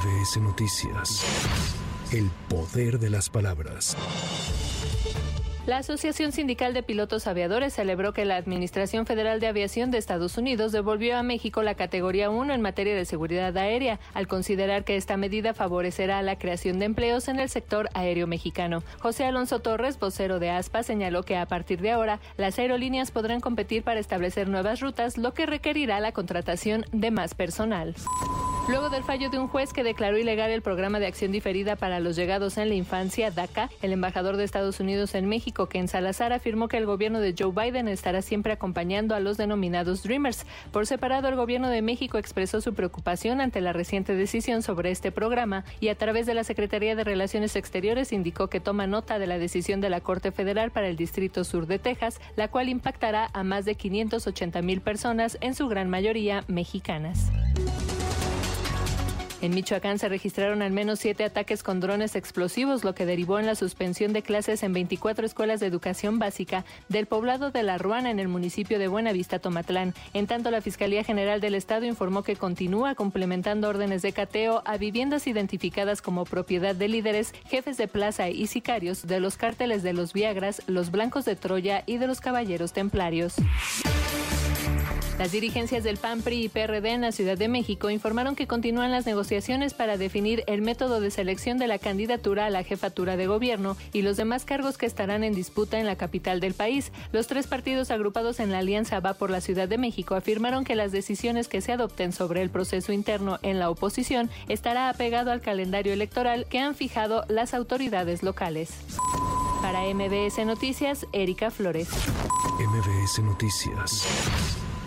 MBS Noticias. El poder de las palabras. La Asociación Sindical de Pilotos Aviadores celebró que la Administración Federal de Aviación de Estados Unidos devolvió a México la categoría 1 en materia de seguridad aérea, al considerar que esta medida favorecerá la creación de empleos en el sector aéreo mexicano. José Alonso Torres, vocero de ASPA, señaló que a partir de ahora las aerolíneas podrán competir para establecer nuevas rutas, lo que requerirá la contratación de más personal. Luego del fallo de un juez que declaró ilegal el programa de acción diferida para los llegados en la infancia, DACA, el embajador de Estados Unidos en México, Ken Salazar, afirmó que el gobierno de Joe Biden estará siempre acompañando a los denominados Dreamers. Por separado, el gobierno de México expresó su preocupación ante la reciente decisión sobre este programa y a través de la Secretaría de Relaciones Exteriores indicó que toma nota de la decisión de la Corte Federal para el Distrito Sur de Texas, la cual impactará a más de 580 mil personas, en su gran mayoría mexicanas. En Michoacán se registraron al menos siete ataques con drones explosivos, lo que derivó en la suspensión de clases en 24 escuelas de educación básica del poblado de La Ruana en el municipio de Buenavista, Tomatlán. En tanto, la Fiscalía General del Estado informó que continúa complementando órdenes de cateo a viviendas identificadas como propiedad de líderes, jefes de plaza y sicarios de los cárteles de los Viagras, los Blancos de Troya y de los Caballeros Templarios. Las dirigencias del PAN, PRI y PRD en la Ciudad de México informaron que continúan las negociaciones para definir el método de selección de la candidatura a la jefatura de gobierno y los demás cargos que estarán en disputa en la capital del país. Los tres partidos agrupados en la Alianza Va por la Ciudad de México afirmaron que las decisiones que se adopten sobre el proceso interno en la oposición estará apegado al calendario electoral que han fijado las autoridades locales. Para MBS Noticias, Erika Flores. MBS Noticias.